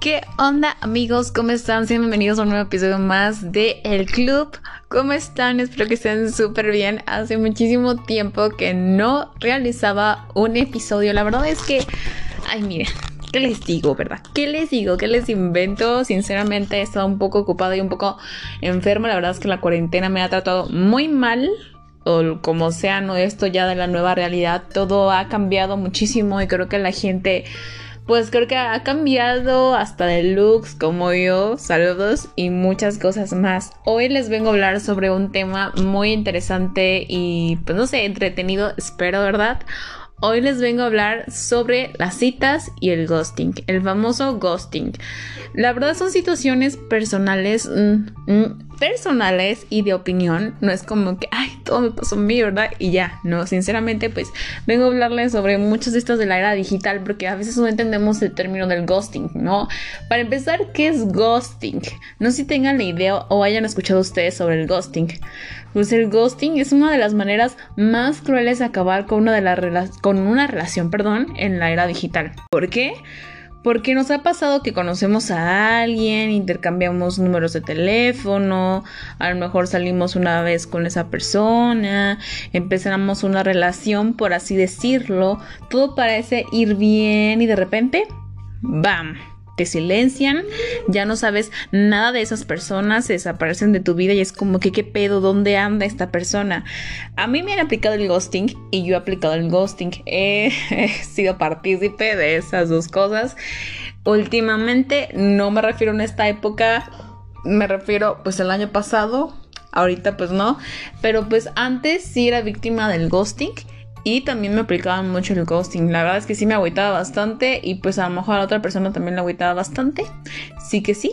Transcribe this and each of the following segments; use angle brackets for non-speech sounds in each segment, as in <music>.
¿Qué onda amigos? ¿Cómo están? Bienvenidos a un nuevo episodio más de El Club. ¿Cómo están? Espero que estén súper bien. Hace muchísimo tiempo que no realizaba un episodio. La verdad es que, ay miren, ¿qué les digo, verdad? ¿Qué les digo? ¿Qué les invento? Sinceramente he estado un poco ocupada y un poco enferma. La verdad es que la cuarentena me ha tratado muy mal o como sea, no esto ya de la nueva realidad, todo ha cambiado muchísimo y creo que la gente pues creo que ha cambiado hasta de looks como yo, saludos y muchas cosas más. Hoy les vengo a hablar sobre un tema muy interesante y pues no sé, entretenido, espero, ¿verdad? Hoy les vengo a hablar sobre las citas y el ghosting, el famoso ghosting. La verdad son situaciones personales, mm, mm, personales y de opinión. No es como que, ay, todo me pasó a mí, ¿verdad? Y ya, no, sinceramente, pues vengo a hablarles sobre muchos de estos de la era digital porque a veces no entendemos el término del ghosting, ¿no? Para empezar, ¿qué es ghosting? No sé si tengan la idea o hayan escuchado ustedes sobre el ghosting. Pues el ghosting es una de las maneras más crueles de acabar con una, de las con una relación, perdón, en la era digital. ¿Por qué? Porque nos ha pasado que conocemos a alguien, intercambiamos números de teléfono, a lo mejor salimos una vez con esa persona, empezamos una relación, por así decirlo, todo parece ir bien y de repente, ¡bam! Te silencian, ya no sabes nada de esas personas, se desaparecen de tu vida y es como que qué pedo, dónde anda esta persona. A mí me han aplicado el ghosting y yo he aplicado el ghosting. <laughs> He, sido partícipe de esas dos cosas. Últimamente no me refiero en esta época, me refiero pues el año pasado, ahorita pues no, pero pues antes sí era víctima del ghosting y también me aplicaban mucho el ghosting. La verdad es que sí me agüitaba bastante. Y pues a lo mejor a la otra persona también le agüitaba bastante. Sí que sí.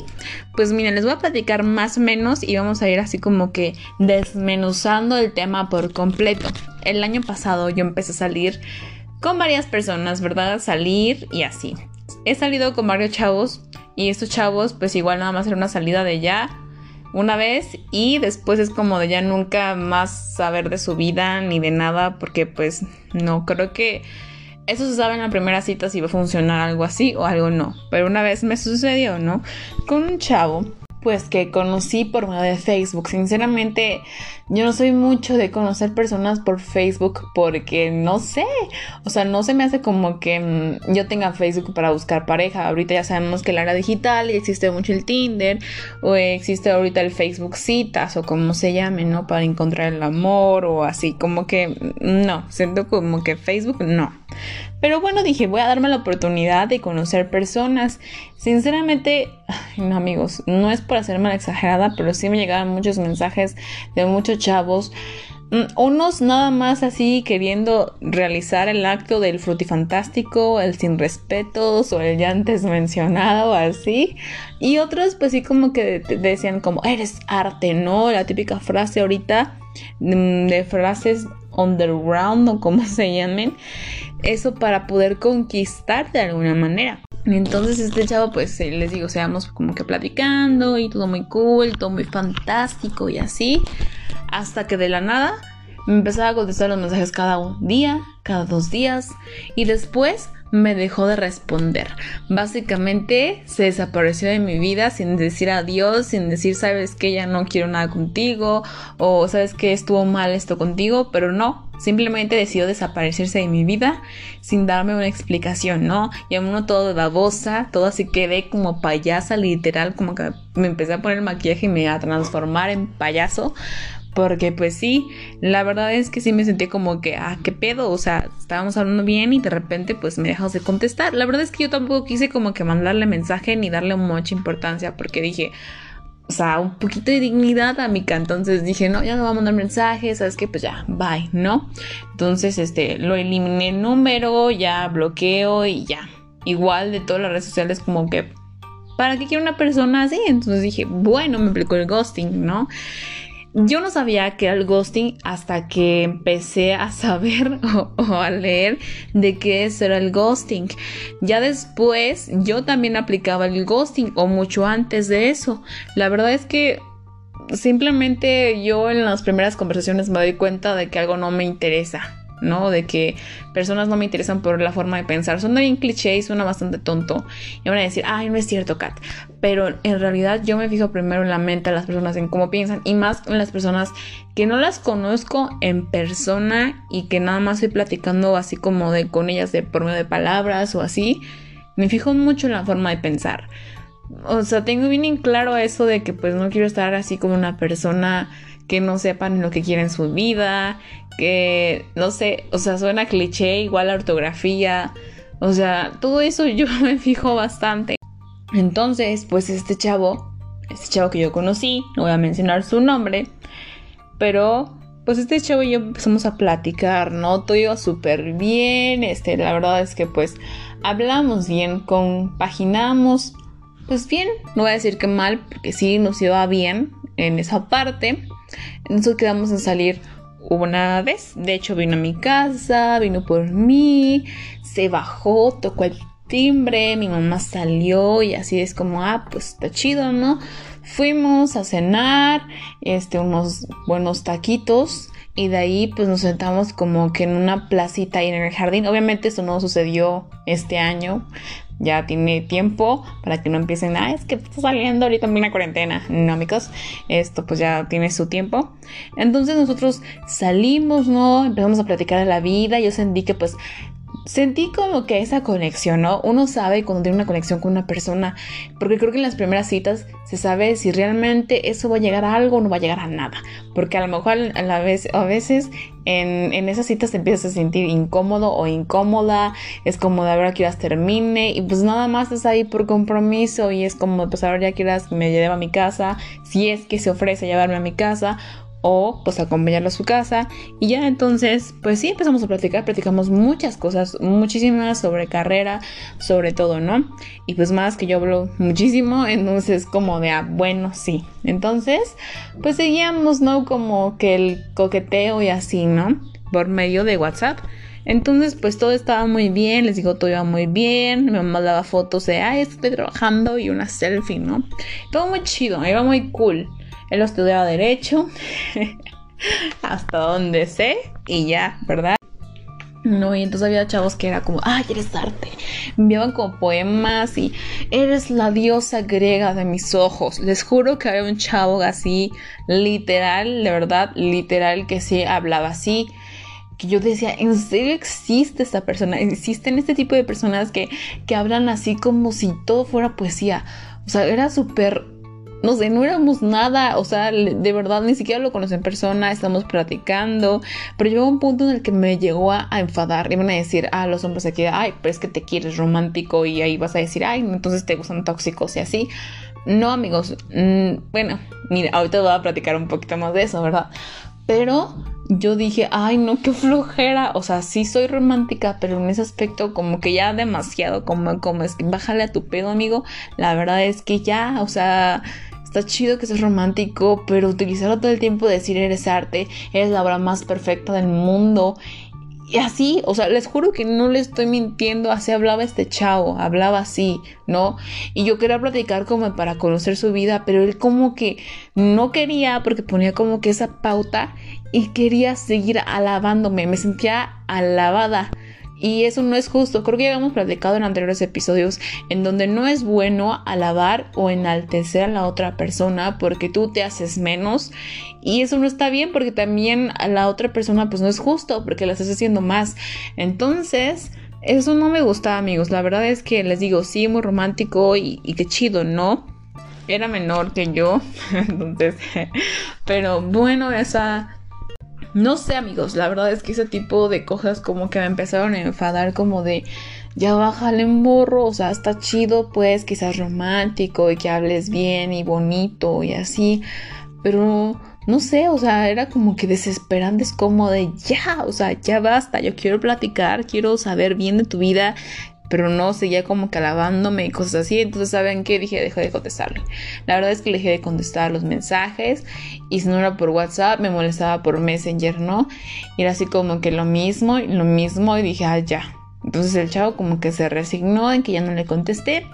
Pues miren, les voy a platicar más o menos. Y vamos a ir así como que desmenuzando el tema por completo. El año pasado yo empecé a salir con varias personas, ¿verdad? Salir y así. He salido con varios chavos. Y estos chavos, pues igual nada más era una salida de ya una vez y después es como de ya nunca más saber de su vida ni de nada porque pues no creo que eso se sabe en la primera cita si va a funcionar algo así o algo no. Pero una vez me sucedió, ¿no? Con un chavo pues que conocí por medio de Facebook. Sinceramente, yo no soy mucho de conocer personas por Facebook porque no sé, o sea, no se me hace como que mm, yo tenga Facebook para buscar pareja. Ahorita ya sabemos que la era digital y existe mucho el Tinder o existe ahorita el Facebook citas o como se llame, ¿no? Para encontrar el amor o así, como que mm, no, siento como que Facebook no. Pero bueno, dije, voy a darme la oportunidad de conocer personas. Sinceramente, no, amigos, no es por hacer mal exagerada, pero sí me llegaban muchos mensajes de muchos chavos. Mm, unos nada más así queriendo realizar el acto del frutifantástico, el sin respetos o el ya antes mencionado, así. Y otros pues sí como que decían como, eres arte, ¿no? La típica frase ahorita mm, de frases underground o como <laughs> se llamen eso para poder conquistar de alguna manera. Entonces este chavo, pues eh, les digo, seamos como que platicando y todo muy cool, todo muy fantástico y así, hasta que de la nada me empezaba a contestar los mensajes cada día, cada dos días y después me dejó de responder. Básicamente se desapareció de mi vida sin decir adiós, sin decir, sabes que ya no quiero nada contigo o sabes que estuvo mal esto contigo, pero no, simplemente decidió desaparecerse de mi vida sin darme una explicación, ¿no? Y uno todo babosa, todo así quedé como payasa, literal, como que me empecé a poner maquillaje y me a transformar en payaso porque pues sí, la verdad es que sí me sentí como que, ah, qué pedo, o sea, estábamos hablando bien y de repente pues me dejas de contestar. La verdad es que yo tampoco quise como que mandarle mensaje ni darle mucha importancia porque dije, o sea, un poquito de dignidad a Mika. Entonces dije, no, ya no voy a mandar mensajes, ¿sabes qué? Pues ya, bye, ¿no? Entonces, este, lo eliminé el número, ya bloqueo y ya. Igual de todas las redes sociales como que, ¿para qué quiero una persona así? Entonces dije, bueno, me aplicó el ghosting, ¿no? Yo no sabía que era el ghosting hasta que empecé a <laughs> saber o, a leer de qué era el ghosting. Ya después yo también aplicaba el ghosting o mucho antes de eso. La verdad es que simplemente yo en las primeras conversaciones me doy cuenta de que algo no me interesa ¿no? De que personas no me interesan por la forma de pensar. Suena bien cliché y suena bastante tonto. Y van a decir, ay, no es cierto, Kat. Pero en realidad yo me fijo primero en la mente de las personas, en cómo piensan y más en las personas que no las conozco en persona y que nada más estoy platicando así como de con ellas de por medio de palabras o así. Me fijo mucho en la forma de pensar. O sea, tengo bien en claro eso de que pues no quiero estar así como una persona que no sepan lo que quieren en su vida, que no sé, o sea, suena cliché, igual la ortografía, o sea, todo eso <laughs> yo me fijo bastante. Entonces, pues este chavo, este chavo que yo conocí, no voy a mencionar su nombre, pero pues este chavo y yo empezamos a platicar, ¿no? Todo iba súper bien, este, la verdad es que pues hablamos bien, compaginamos, pues bien, no voy a decir que mal, porque sí nos iba bien en esa parte. Entonces quedamos en salir una vez. De hecho, vino a mi casa, vino por mí, se bajó, tocó el timbre, mi mamá salió y así es como, ah, pues está chido, ¿no? Fuimos a cenar, este, unos buenos taquitos y de ahí pues nos sentamos como que en una placita ahí en el jardín. Obviamente eso no sucedió este año, ya tiene tiempo para que no empiecen, ah, es que está saliendo ahorita en una cuarentena. No, amigos, esto pues ya tiene su tiempo. Entonces nosotros salimos, ¿no? Empezamos a platicar de la vida. Yo sentí que pues sentí como que esa conexión, ¿no? Uno sabe cuando tiene una conexión con una persona, porque creo que en las primeras citas se sabe si realmente eso va a llegar a algo o no va a llegar a nada, porque a lo mejor a, a veces en, en, esas citas te empiezas a sentir incómodo o incómoda, es como de ahora quieras termine y pues nada más estás ahí por compromiso y es como pues ahora ya quieras me lleve a mi casa, si es que se ofrece llevarme a mi casa o pues acompañarlo a su casa y ya entonces pues sí empezamos a platicar, platicamos muchas cosas, muchísimas sobre carrera, sobre todo, ¿no? Y pues más que yo hablo muchísimo, <laughs> entonces como de, ah, bueno, sí. Entonces pues seguíamos, ¿no? Como que el coqueteo y así, ¿no? Por medio de WhatsApp. Entonces, pues todo estaba muy bien, les digo, todo iba muy bien. Me mandaba fotos de, ay, estoy trabajando y una selfie, ¿no? Todo muy chido, iba muy cool. Él estudiaba Derecho, <laughs> hasta donde sé, y ya, ¿verdad? No, y entonces había chavos que era como, ay, eres arte. Enviaban como poemas y eres la diosa griega de mis ojos. Les juro que había un chavo así, literal, de verdad, literal, que sí hablaba así. Que yo decía, ¿en serio existe esta persona? Existen este tipo de personas que, que hablan así como si todo fuera poesía. O sea, era súper no sé, no éramos nada, o sea, de verdad ni siquiera lo conocí en persona, estamos platicando, pero llegó un punto en el que me llegó a, enfadar, iban a decir, ah, los hombres aquí, ay, pero es que te quieres romántico y ahí vas a decir, ay, entonces te gustan tóxicos y así. No, amigos, mm, bueno, mira, ahorita voy a platicar un poquito más de eso, ¿verdad? Pero yo dije, ay, no, qué flojera. O sea, sí soy romántica, pero en ese aspecto, como que ya demasiado, como, como es que bájale a tu pedo, amigo. La verdad es que ya, o sea, Está chido que seas romántico, pero utilizarlo todo el tiempo, decir eres arte, eres la obra más perfecta del mundo. Y así, o sea, les juro que no le estoy mintiendo, así hablaba este chavo, hablaba así, ¿no? Y yo quería platicar como para conocer su vida, pero él como que no quería porque ponía como que esa pauta y quería seguir alabándome, me sentía alabada. Y eso no es justo. Creo que ya hemos platicado en anteriores episodios en donde no es bueno alabar o enaltecer a la otra persona porque tú te haces menos. Y eso no está bien porque también a la otra persona pues no es justo porque la estás haciendo más. Entonces... Eso no me gusta, amigos. La verdad es que les digo, sí, muy romántico y, y qué chido, ¿no? Era menor que yo, <laughs> entonces, <laughs> pero bueno, esa no sé, amigos, la verdad es que ese tipo de cosas como que me empezaron a enfadar como de ya bájale en morro, o sea, está chido pues, quizás romántico y que hables bien y bonito y así, pero no sé, o sea, era como que desesperante, es como de ya, o sea, ya basta, yo quiero platicar, quiero saber bien de tu vida, pero no seguía como que alabándome y cosas así. Entonces, ¿saben qué? Dije, dejé de contestarle. La verdad es que dejé de contestar los mensajes y si no era por WhatsApp, me molestaba por Messenger, ¿no? Y era así como que lo mismo lo mismo y dije, ah, ya. Entonces el chavo como que se resignó en que ya no le contesté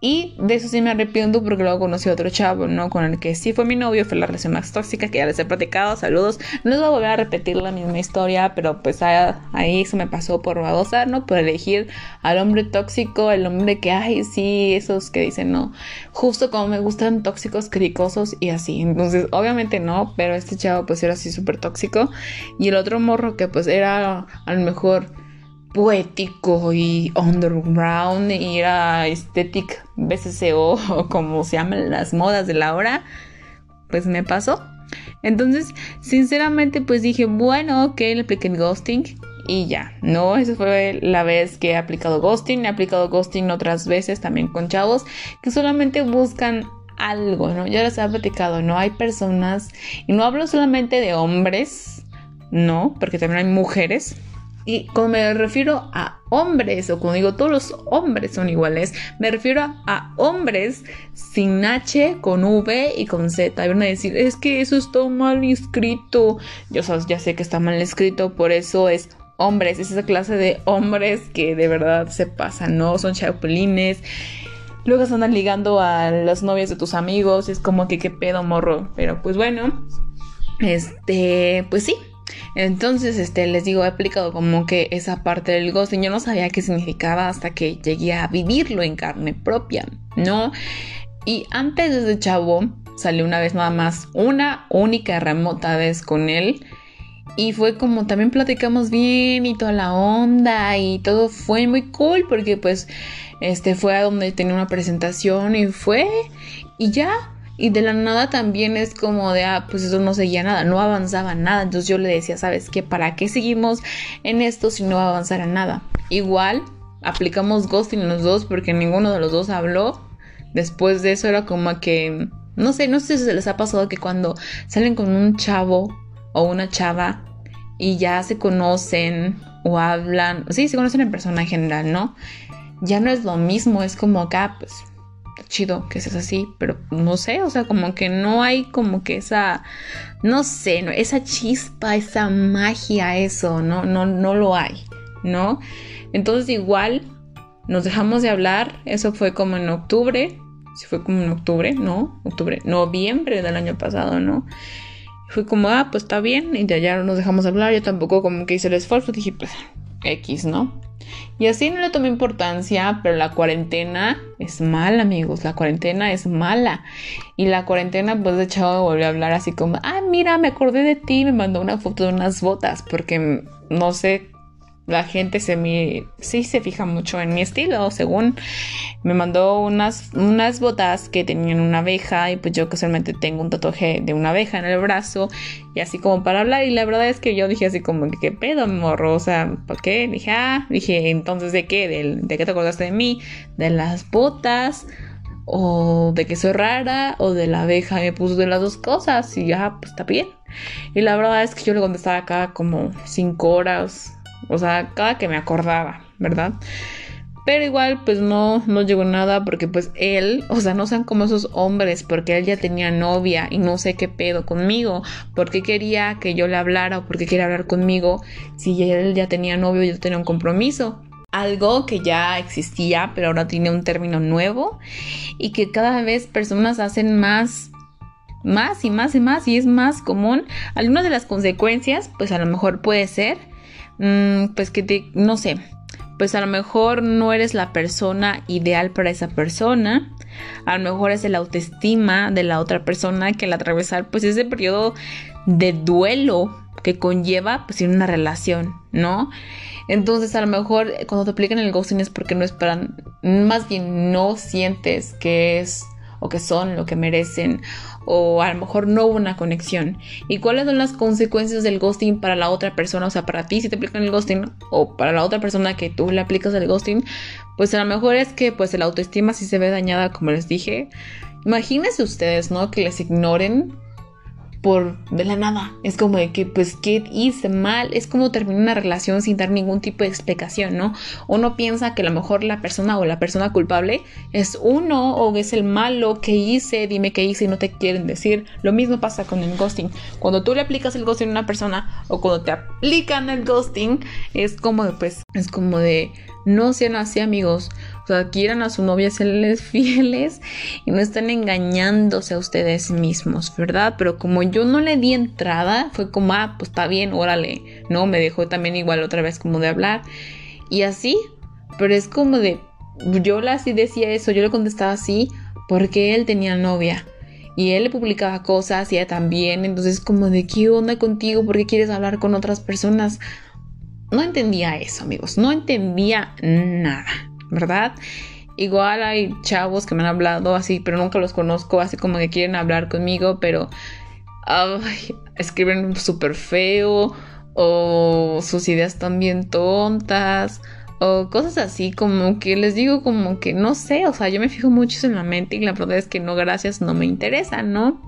Y de eso sí me arrepiento porque luego conocí a otro chavo, ¿no? Con el que sí fue mi novio, fue la relación más tóxica que ya les he platicado. Saludos. No les voy a volver a repetir la misma historia, pero pues ahí eso me pasó por babosa, ¿no? Por elegir al hombre tóxico, el hombre que, ay, sí, esos que dicen, no. Justo como me gustan tóxicos, cricosos y así. Entonces, obviamente no, pero este chavo pues era así súper tóxico. Y el otro morro que pues era a lo mejor poético y underground y era estética BCCO <laughs> o como se llaman las modas de la hora, pues me pasó. Entonces, sinceramente, pues dije, bueno, ok, le apliqué el ghosting y ya, ¿no? Esa fue la vez que he aplicado ghosting. He aplicado ghosting otras veces también con chavos que solamente buscan algo, ¿no? Ya les he platicado, ¿no? Hay personas, y no hablo solamente de hombres, ¿no? Porque también hay mujeres y como me refiero a hombres, o como digo, todos los hombres son iguales, me refiero a, hombres sin H, con V y con Z. Y van a decir, es que eso está mal escrito. Yo ya sé que está mal escrito, por eso es hombres. Es esa clase de hombres que de verdad se pasan, ¿no? Son chapulines. Luego se andan ligando a las novias de tus amigos. Es como que qué pedo morro. Pero pues bueno. Este, pues sí, entonces, este, les digo, he aplicado como que esa parte del ghosting. Yo no sabía qué significaba hasta que llegué a vivirlo en carne propia, ¿no? Y antes de ese chavo, salí una vez nada más, una única remota vez con él. Y fue como también platicamos bien y toda la onda y todo fue muy cool porque pues este fue a donde tenía una presentación y fue y ya y de la nada también es como de, ah, pues eso no seguía nada, no avanzaba nada. Entonces yo le decía, ¿sabes qué? ¿Para qué seguimos en esto si no va a avanzar en nada? Igual aplicamos ghosting los dos porque ninguno de los dos habló. Después de eso era como que, no sé, no sé si se les ha pasado que cuando salen con un chavo o una chava y ya se conocen o hablan, sí, se conocen en persona en general, ¿no? Ya no es lo mismo, es como acá, pues chido que seas así, pero no sé, o sea, como que no hay como que esa, no sé, esa chispa, esa magia, eso, no, no, no lo hay, ¿no? Entonces igual nos dejamos de hablar, eso fue como en octubre, si fue como en octubre, ¿no? Octubre, noviembre del año pasado, ¿no? Fue como, ah, pues está bien, y de allá nos dejamos de hablar, yo tampoco como que hice el esfuerzo, dije, pues, X, ¿no? Y así no le tomé importancia, pero la cuarentena es mala, amigos. La cuarentena es mala. Y la cuarentena, pues de hecho, volvió a hablar así como, ah, mira, me acordé de ti, me mandó una foto de unas botas, porque no sé la gente se me, sí se fija mucho en mi estilo, según me mandó unas, unas botas que tenían una abeja y pues yo casualmente tengo un tatuaje de una abeja en el brazo y así como para hablar y la verdad es que yo dije así como qué pedo morro, o sea, ¿por qué? Dije, ah, dije, entonces ¿de qué? ¿De, de qué te acordaste de mí? ¿De las botas? o de que soy rara o de la abeja me puso de las dos cosas y ya pues está bien y la verdad es que yo le contestaba acá como cinco horas o sea, cada que me acordaba, ¿verdad? Pero igual, pues no, no llegó nada porque pues él, o sea, no sean como esos hombres, porque él ya tenía novia y no sé qué pedo conmigo, porque quería que yo le hablara o porque quería hablar conmigo si él ya tenía novio y yo tenía un compromiso. Algo que ya existía, pero ahora tiene un término nuevo y que cada vez personas hacen más más y más y más y es más común. Algunas de las consecuencias, pues a lo mejor puede ser pues que no sé, pues a lo mejor no eres la persona ideal para esa persona. A lo mejor es el autoestima de la otra persona que al atravesar pues ese periodo de duelo que conlleva pues en una relación, ¿no? Entonces a lo mejor cuando te aplican el ghosting es porque no esperan, más bien no sientes que es o que son lo que merecen o a lo mejor no hubo una conexión. ¿Y cuáles son las consecuencias del ghosting para la otra persona? O sea, para ti si te aplican el ghosting o para la otra persona que tú le aplicas el ghosting, pues a lo mejor es que pues la autoestima sí se ve dañada como les dije. Imagínense ustedes, ¿no? Que les ignoren por de la nada. Es como de que, pues, ¿qué hice mal? Es como terminar una relación sin dar ningún tipo de explicación, ¿no? Uno piensa que a lo mejor la persona o la persona culpable es uno o es el malo que hice, dime qué hice y no te quieren decir. Lo mismo pasa con el ghosting. Cuando tú le aplicas el ghosting a una persona o cuando te aplican el ghosting, es como de, pues, es como de, no sean así amigos. O sea, quieran a su novia serles <laughs> fieles y no están engañándose a ustedes mismos, ¿verdad? Pero como yo no le di entrada, fue como, ah, pues está bien, órale, ¿no? Me dejó también igual otra vez como de hablar. Y así, pero es como de, yo así decía eso, yo le contestaba así porque él tenía novia. Y él le publicaba cosas y ella también. Entonces, como de qué onda contigo, ¿por qué quieres hablar con otras personas? No entendía eso, amigos. No entendía nada, ¿verdad? Igual hay chavos que me han hablado así, pero nunca los conozco, así como que quieren hablar conmigo, pero escriben súper feo o sus ideas bien tontas o cosas así, como que les digo como que no sé, o sea, yo me fijo mucho en la mente y la verdad es que no, gracias, no me interesa, ¿no?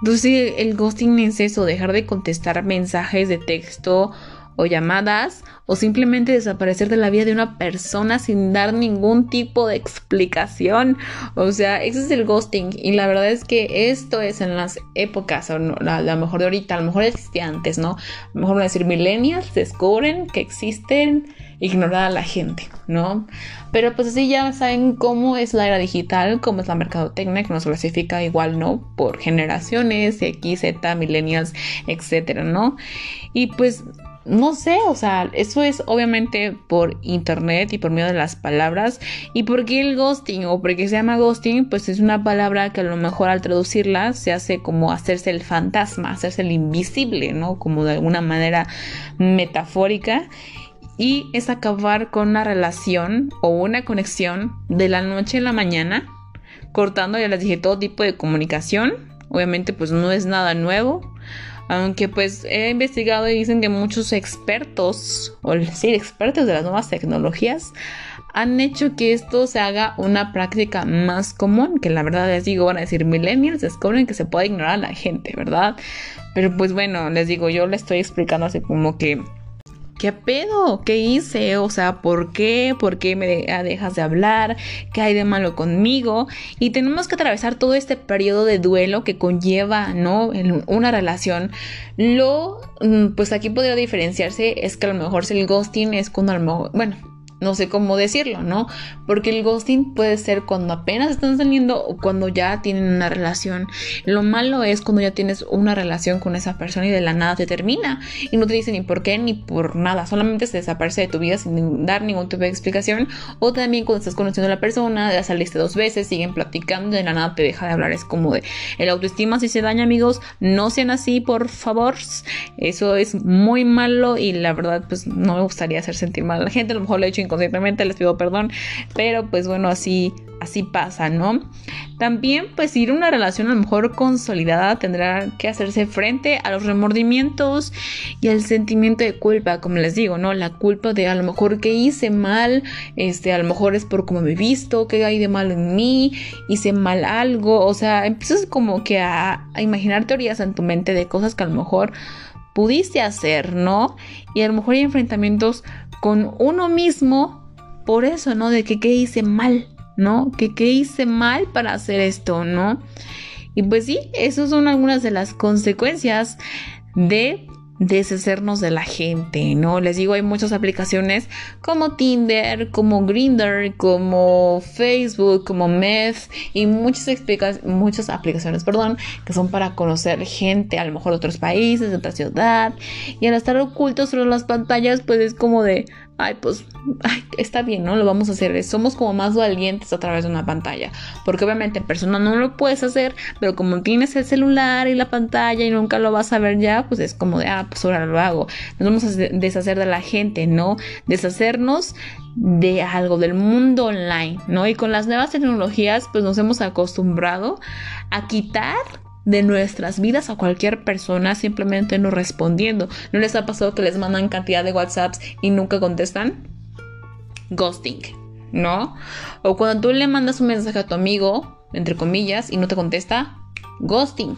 Entonces el ghosting es eso, dejar de contestar mensajes de texto o llamadas o simplemente desaparecer de la vida de una persona sin dar ningún tipo de explicación. O sea, ese es el ghosting y la verdad es que esto es en las épocas, o no, a lo mejor de ahorita, a lo mejor existía antes, ¿no? Mejor van a decir millennials descubren que existen ignorar a la gente, ¿no? Pero pues así ya saben cómo es la era digital, cómo es la mercadotecnia, que nos clasifica igual, ¿no? Por generaciones, X, Z, millennials, etcétera, ¿no? Y pues no sé, o sea, eso es obviamente por internet y por medio de las palabras. ¿Y por qué el ghosting? O porque se llama ghosting, pues es una palabra que a lo mejor al traducirla se hace como hacerse el fantasma, hacerse el invisible, ¿no? Como de alguna manera metafórica. Y es acabar con una relación o una conexión de la noche a la mañana, cortando, ya les dije, todo tipo de comunicación. Obviamente, pues no es nada nuevo aunque pues he investigado y dicen que muchos expertos, o decir expertos de las nuevas tecnologías, han hecho que esto se haga una práctica más común, que la verdad les digo, van a decir millennials, descubren que se puede ignorar a la gente, ¿verdad? Pero pues bueno, les digo, yo le estoy explicando así como que ¿Qué pedo? ¿Qué hice? O sea, ¿por qué? ¿Por qué me dejas de hablar? ¿Qué hay de malo conmigo? Y tenemos que atravesar todo este periodo de duelo que conlleva, ¿no? En una relación. Lo, mm, pues aquí podría diferenciarse es que a lo mejor si el ghosting es cuando a lo mejor, bueno, no sé cómo decirlo, ¿no? Porque el ghosting puede ser cuando apenas están saliendo o cuando ya tienen una relación. Lo malo es cuando ya tienes una relación con esa persona y de la nada te termina y no te dice ni por qué ni por nada, solamente se desaparece de tu vida sin dar ningún tipo de explicación. O también cuando estás conociendo a la persona, ya saliste dos veces, siguen platicando y de la nada te deja de hablar. Es como de el autoestima si se daña, amigos, no sean así, por favor. Eso es muy malo y la verdad, pues no me gustaría hacer sentir mal a la gente. A lo mejor lo he hecho inconscientemente, les pido perdón, pero pues bueno, así, así pasa, ¿no? También, pues ir una relación a lo mejor consolidada tendrá que hacerse frente a los remordimientos y al sentimiento de culpa, como les digo, ¿no? La culpa de a lo mejor que hice mal, este, a lo mejor es por cómo me he visto, que hay de mal en mí, hice mal algo, o sea, empiezas como que a, a imaginar teorías en tu mente de cosas que a lo mejor pudiste hacer, ¿no? Y a lo mejor hay enfrentamientos con uno mismo por eso, ¿no? De que qué hice mal, ¿no? Que qué hice mal para hacer esto, ¿no? Y pues sí, esas son algunas de las consecuencias de deshacernos de la gente, ¿no? Les digo, hay muchas aplicaciones como Tinder, como Grindr, como Facebook, como Meth y muchas, muchas aplicaciones, perdón, que son para conocer gente, a lo mejor de otros países, de otra ciudad, y al estar ocultos sobre las pantallas, pues es como de, ay, pues, ay, está bien, ¿no? Lo vamos a hacer. Somos como más valientes a través de una pantalla. Porque obviamente en persona no lo puedes hacer, pero como tienes el celular y la pantalla y nunca lo vas a ver ya, pues es como de, ah, pues ahora lo hago. Nos vamos a deshacer de la gente, ¿no? Deshacernos de algo, del mundo online, ¿no? Y con las nuevas tecnologías, pues nos hemos acostumbrado a quitar de nuestras vidas a cualquier persona simplemente no respondiendo. ¿No les ha pasado que les mandan cantidad de WhatsApps y nunca contestan? Ghosting, ¿no? O cuando tú le mandas un mensaje a tu amigo, entre comillas, y no te contesta, ghosting.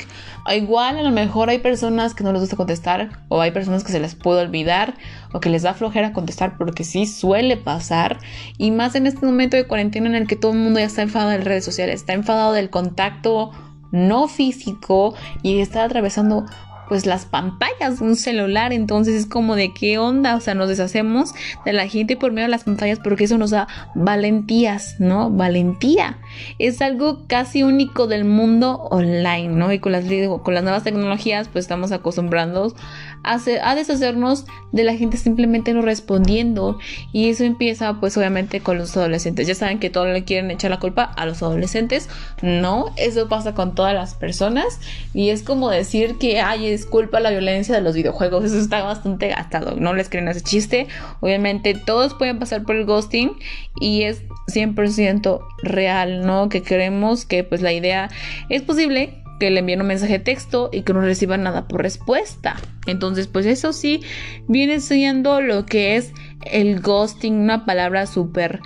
Igual a lo mejor hay personas que no les gusta contestar o hay personas que se les puede olvidar o que les da flojera contestar porque sí suele pasar y más en este momento de cuarentena en el que todo el mundo ya está enfadado de redes sociales, está enfadado del contacto no físico y está atravesando pues las pantallas de un celular. Entonces es como de qué onda, o sea, nos deshacemos de la gente por medio de las pantallas porque eso nos da valentías, ¿no? Valentía. Es algo casi único del mundo online, ¿no? Y con las, con las nuevas tecnologías pues estamos acostumbrados a, deshacernos de la gente simplemente no respondiendo. Y eso empieza pues obviamente con los adolescentes. Ya saben que todos le quieren echar la culpa a los adolescentes. No, eso pasa con todas las personas. Y es como decir que, ay, es culpa la violencia de los videojuegos. Eso está bastante gastado. No les creen ese chiste. Obviamente todos pueden pasar por el ghosting y es 100% real, ¿no? Que creemos que pues la idea es posible que le envíen un mensaje de texto y que no reciban nada por respuesta. Entonces, pues eso sí viene siendo lo que es el ghosting, una palabra súper,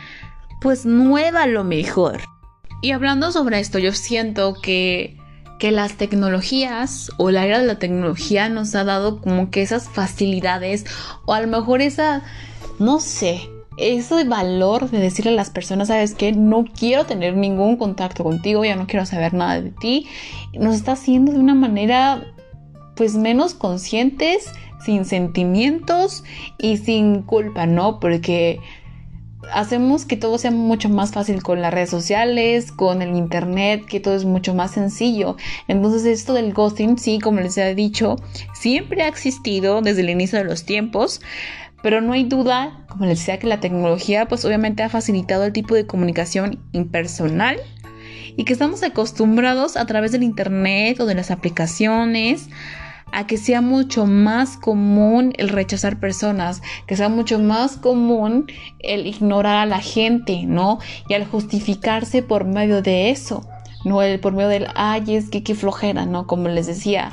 pues nueva a lo mejor. Y hablando sobre esto, yo siento que que las tecnologías o la era de la tecnología nos ha dado como que esas facilidades o a lo mejor esa, no sé, ese valor de decirle a las personas, sabes que no quiero tener ningún contacto contigo, ya no quiero saber nada de ti, nos está haciendo de una manera pues menos conscientes, sin sentimientos y sin culpa, ¿no? Porque hacemos que todo sea mucho más fácil con las redes sociales, con el internet, que todo es mucho más sencillo. Entonces esto del ghosting, sí, como les he dicho, siempre ha existido desde el inicio de los tiempos. Pero no hay duda, como les decía, que la tecnología pues obviamente ha facilitado el tipo de comunicación impersonal y que estamos acostumbrados a través del internet o de las aplicaciones a que sea mucho más común el rechazar personas, que sea mucho más común el ignorar a la gente, ¿no? Y al justificarse por medio de eso, no el por medio del, ay, es que qué flojera, ¿no? Como les decía,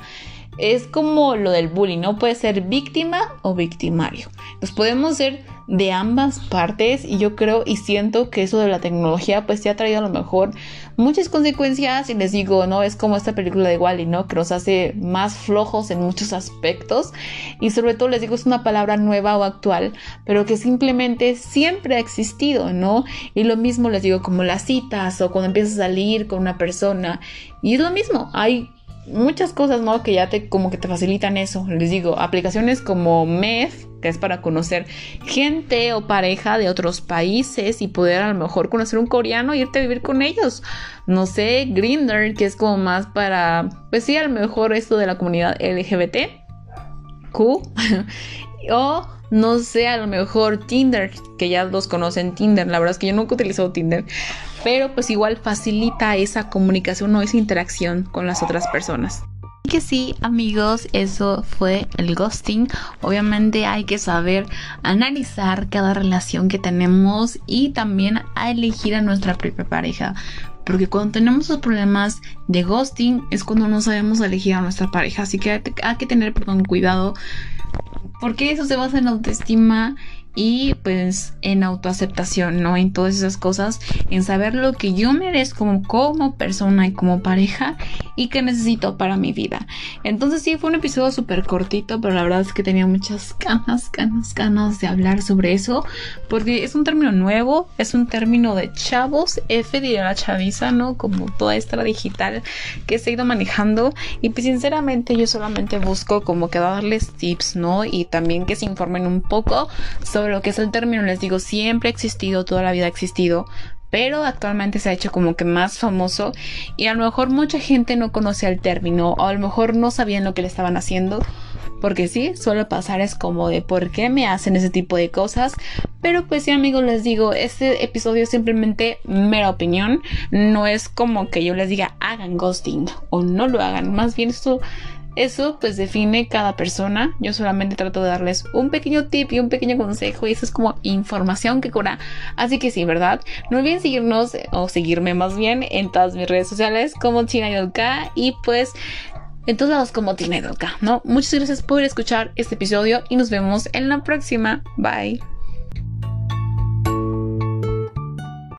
es como lo del bullying, ¿no? Puede ser víctima o victimario. Nos podemos ser de ambas partes y yo creo y siento que eso de la tecnología pues te ha traído a lo mejor muchas consecuencias y les digo, ¿no? Es como esta película de Wally, ¿no? Que nos hace más flojos en muchos aspectos y sobre todo les digo es una palabra nueva o actual, pero que simplemente siempre ha existido, ¿no? Y lo mismo les digo como las citas o cuando empiezas a salir con una persona y es lo mismo, hay muchas cosas, ¿no? Que ya te como que te facilitan eso. Les digo, aplicaciones como Med, que es para conocer gente o pareja de otros países y poder a lo mejor conocer un coreano e irte a vivir con ellos. No sé, Grindr, que es como más para, pues sí, a lo mejor esto de la comunidad LGBT. Q. <laughs> o no sé, a lo mejor Tinder, que ya los conocen Tinder. La verdad es que yo nunca he utilizado Tinder pero pues igual facilita esa comunicación o esa interacción con las otras personas. Que sí, amigos, eso fue el ghosting. Obviamente hay que saber analizar cada relación que tenemos y también a elegir a nuestra propia pareja. Porque cuando tenemos los problemas de ghosting es cuando no sabemos elegir a nuestra pareja. Así que hay que tener perdón, cuidado. Porque eso se basa en la autoestima y pues en autoaceptación, ¿no? En todas esas cosas, en saber lo que yo merezco como, persona y como pareja y que necesito para mi vida. Entonces sí, fue un episodio súper cortito, pero la verdad es que tenía muchas ganas, ganas, ganas de hablar sobre eso, porque es un término nuevo, es un término de chavos, F diría la chaviza, ¿no? Como toda esta digital que se ha ido manejando y pues sinceramente yo solamente busco como que darles tips, ¿no? Y también que se informen un poco sobre sobre lo que es el término, les digo, siempre ha existido, toda la vida ha existido, pero actualmente se ha hecho como que más famoso y a lo mejor mucha gente no conoce el término o a lo mejor no sabían lo que le estaban haciendo. Porque sí, suele pasar es como de por qué me hacen ese tipo de cosas. Pero pues sí amigos les digo, este episodio es simplemente mera opinión. No es como que yo les diga hagan ghosting o no lo hagan. Más bien esto eso pues define cada persona. Yo solamente trato de darles un pequeño tip y un pequeño consejo y eso es como información que cura. Así que sí, ¿verdad? No olviden seguirnos o seguirme más bien en todas mis redes sociales como Tina y pues en todos lados como Tina ¿no? Muchas gracias por escuchar este episodio y nos vemos en la próxima. Bye.